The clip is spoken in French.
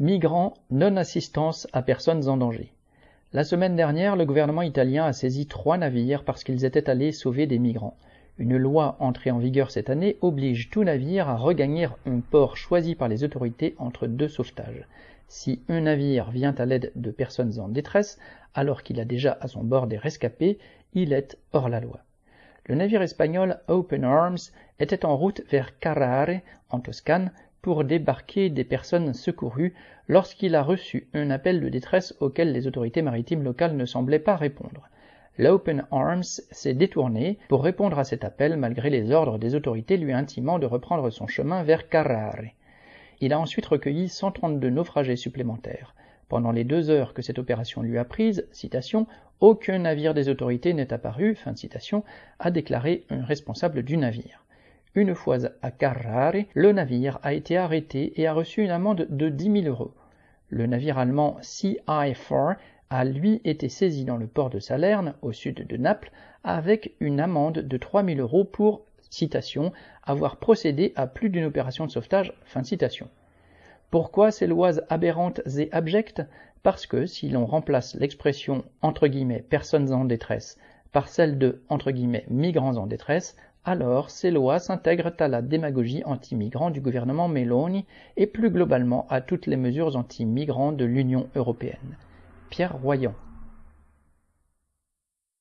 Migrants, non-assistance à personnes en danger. La semaine dernière, le gouvernement italien a saisi trois navires parce qu'ils étaient allés sauver des migrants. Une loi entrée en vigueur cette année oblige tout navire à regagner un port choisi par les autorités entre deux sauvetages. Si un navire vient à l'aide de personnes en détresse, alors qu'il a déjà à son bord des rescapés, il est hors la loi. Le navire espagnol Open Arms était en route vers Carrare, en Toscane, pour débarquer des personnes secourues lorsqu'il a reçu un appel de détresse auquel les autorités maritimes locales ne semblaient pas répondre. L'Open Arms s'est détourné pour répondre à cet appel malgré les ordres des autorités lui intimant de reprendre son chemin vers Carrare. Il a ensuite recueilli 132 naufragés supplémentaires. Pendant les deux heures que cette opération lui a prise, citation, aucun navire des autorités n'est apparu, fin de citation, a déclaré un responsable du navire. Une fois à Carrare, le navire a été arrêté et a reçu une amende de 10 000 euros. Le navire allemand CI4 a lui été saisi dans le port de Salerne, au sud de Naples, avec une amende de 3 000 euros pour, citation, avoir procédé à plus d'une opération de sauvetage. Pourquoi ces lois aberrantes et abjectes? Parce que si l'on remplace l'expression entre guillemets personnes en détresse par celle de migrants en détresse, alors ces lois s'intègrent à la démagogie anti-migrants du gouvernement Meloni et plus globalement à toutes les mesures anti-migrants de l'Union européenne. Pierre Royan